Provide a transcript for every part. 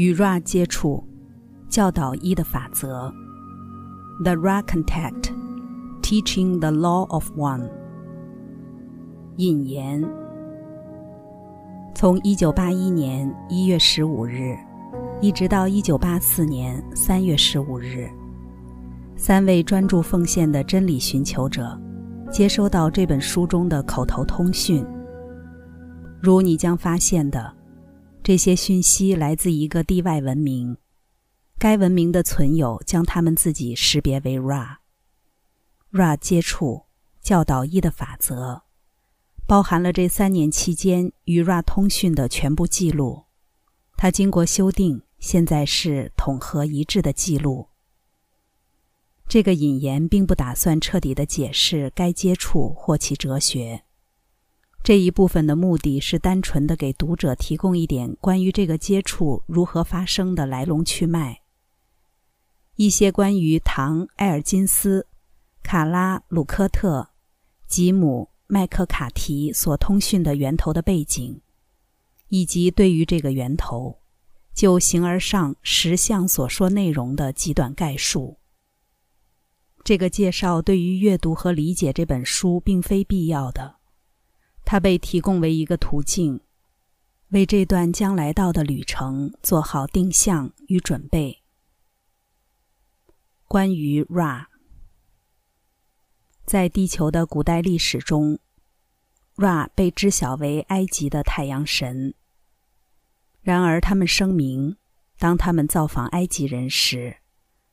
与 Ra 接触，教导一的法则。The Ra contact, teaching the law of one。引言：从一九八一年一月十五日，一直到一九八四年三月十五日，三位专注奉献的真理寻求者接收到这本书中的口头通讯。如你将发现的，这些讯息来自一个地外文明。该文明的存有将他们自己识别为 Ra。Ra 接触教导一的法则，包含了这三年期间与 Ra 通讯的全部记录。它经过修订，现在是统合一致的记录。这个引言并不打算彻底的解释该接触或其哲学。这一部分的目的是单纯的给读者提供一点关于这个接触如何发生的来龙去脉，一些关于唐·埃尔金斯、卡拉·鲁科特、吉姆·麦克卡提所通讯的源头的背景，以及对于这个源头就形而上实相所说内容的极短概述。这个介绍对于阅读和理解这本书并非必要的。它被提供为一个途径，为这段将来到的旅程做好定向与准备。关于 Ra，在地球的古代历史中，Ra 被知晓为埃及的太阳神。然而，他们声明，当他们造访埃及人时，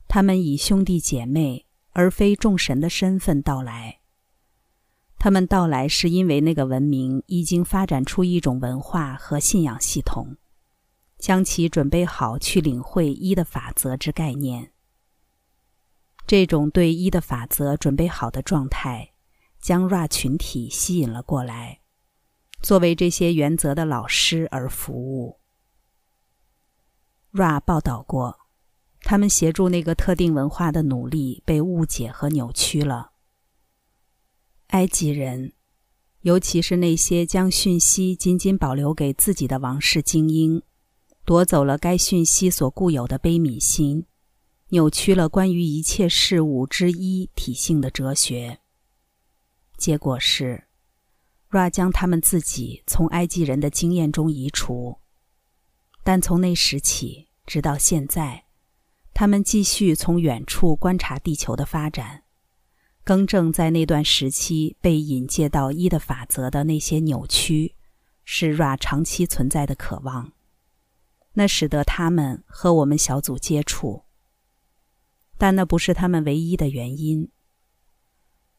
他们以兄弟姐妹而非众神的身份到来。他们到来是因为那个文明已经发展出一种文化和信仰系统，将其准备好去领会一的法则之概念。这种对一的法则准备好的状态，将 Ra 群体吸引了过来，作为这些原则的老师而服务。Ra 报道过，他们协助那个特定文化的努力被误解和扭曲了。埃及人，尤其是那些将讯息仅仅保留给自己的王室精英，夺走了该讯息所固有的悲悯心，扭曲了关于一切事物之一体性的哲学。结果是，Ra 将他们自己从埃及人的经验中移除，但从那时起直到现在，他们继续从远处观察地球的发展。更正在那段时期被引介到一的法则的那些扭曲，是 Ra 长期存在的渴望。那使得他们和我们小组接触，但那不是他们唯一的原因。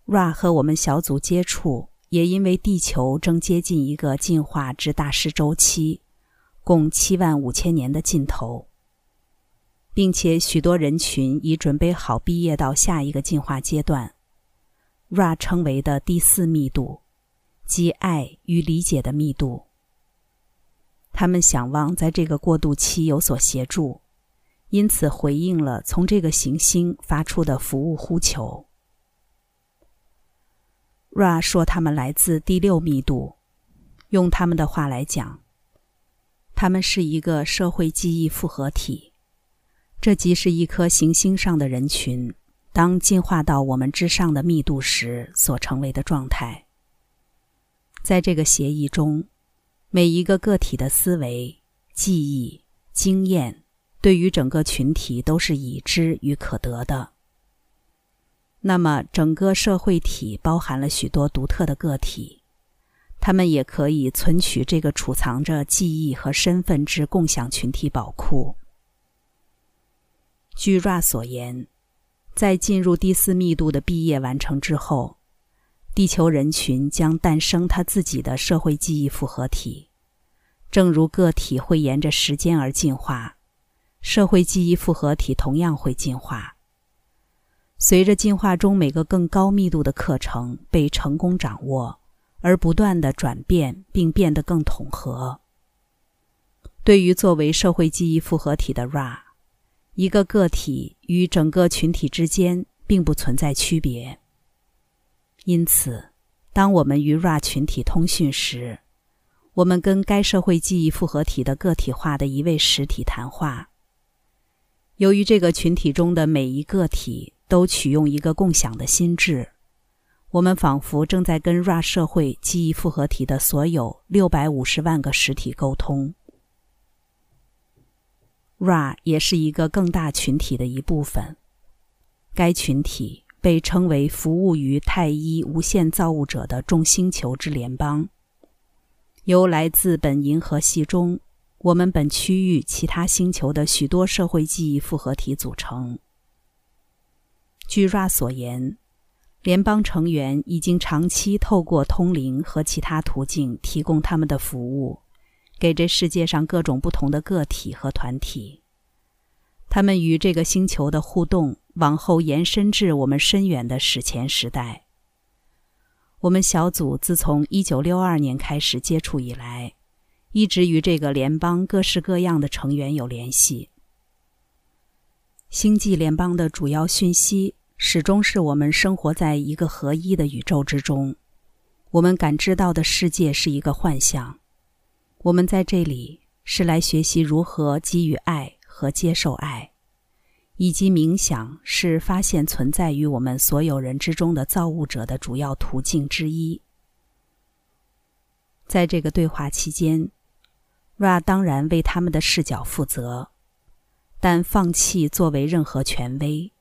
Ra 和我们小组接触，也因为地球正接近一个进化之大师周期，共七万五千年的尽头，并且许多人群已准备好毕业到下一个进化阶段。Ra 称为的第四密度，即爱与理解的密度。他们想望在这个过渡期有所协助，因此回应了从这个行星发出的服务呼求。Ra 说他们来自第六密度，用他们的话来讲，他们是一个社会记忆复合体，这即是一颗行星上的人群。当进化到我们之上的密度时，所成为的状态。在这个协议中，每一个个体的思维、记忆、经验，对于整个群体都是已知与可得的。那么，整个社会体包含了许多独特的个体，他们也可以存取这个储藏着记忆和身份之共享群体宝库。据 Ra 所言。在进入第四密度的毕业完成之后，地球人群将诞生他自己的社会记忆复合体。正如个体会沿着时间而进化，社会记忆复合体同样会进化。随着进化中每个更高密度的课程被成功掌握，而不断的转变并变得更统合。对于作为社会记忆复合体的 Ra。一个个体与整个群体之间并不存在区别，因此，当我们与 Ra 群体通讯时，我们跟该社会记忆复合体的个体化的一位实体谈话。由于这个群体中的每一个体都取用一个共享的心智，我们仿佛正在跟 Ra 社会记忆复合体的所有六百五十万个实体沟通。Ra 也是一个更大群体的一部分，该群体被称为服务于太一无限造物者的众星球之联邦，由来自本银河系中。我们本区域其他星球的许多社会记忆复合体组成。据 Ra 所言，联邦成员已经长期透过通灵和其他途径提供他们的服务，给这世界上各种不同的个体和团体。他们与这个星球的互动往后延伸至我们深远的史前时代。我们小组自从1962年开始接触以来。一直与这个联邦各式各样的成员有联系。星际联邦的主要讯息始终是我们生活在一个合一的宇宙之中，我们感知到的世界是一个幻象。我们在这里是来学习如何给予爱和接受爱，以及冥想是发现存在于我们所有人之中的造物者的主要途径之一。在这个对话期间。Ra 当然为他们的视角负责，但放弃作为任何权威。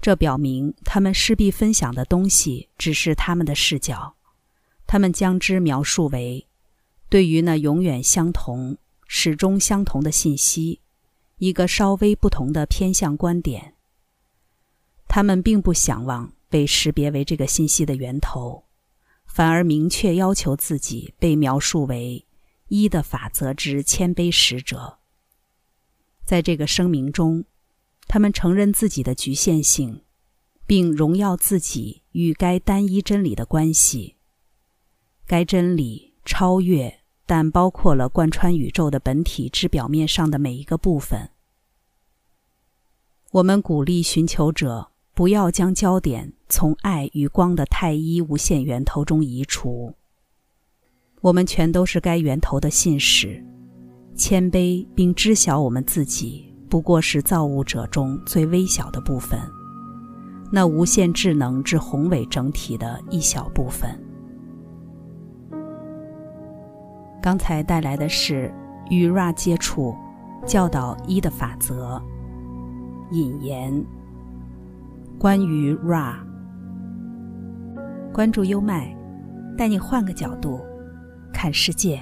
这表明他们势必分享的东西只是他们的视角，他们将之描述为对于那永远相同、始终相同的信息一个稍微不同的偏向观点。他们并不想望被识别为这个信息的源头，反而明确要求自己被描述为。一的法则之谦卑使者，在这个声明中，他们承认自己的局限性，并荣耀自己与该单一真理的关系。该真理超越，但包括了贯穿宇宙的本体之表面上的每一个部分。我们鼓励寻求者不要将焦点从爱与光的太一无限源头中移除。我们全都是该源头的信使，谦卑并知晓我们自己不过是造物者中最微小的部分，那无限智能之宏伟整体的一小部分。刚才带来的是与 Ra 接触，教导一的法则引言。关于 Ra，关注优麦，带你换个角度。看世界。